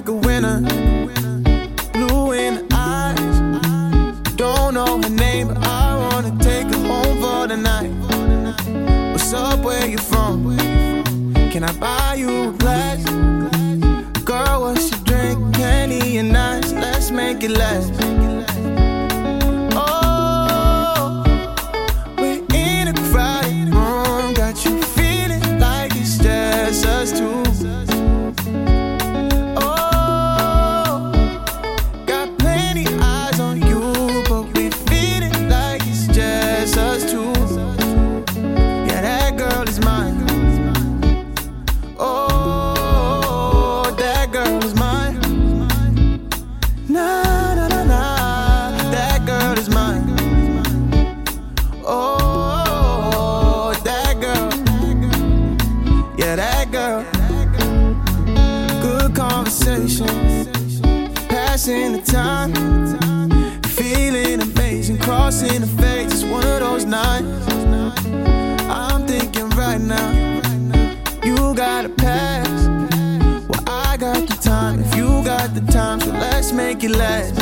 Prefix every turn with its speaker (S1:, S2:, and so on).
S1: like a winner. Blue in the eyes. Don't know her name, but I wanna take her home for the night. What's up, where you from? Can I buy you a glass? Girl, what's your drink? Candy and ice, let's make it last. Yeah, that girl. Good conversation. Passing the time. Feeling amazing. Crossing the face. It's one of those nights. I'm thinking right now. You got a pass. Well, I got the time. If you got the time, so let's make it last.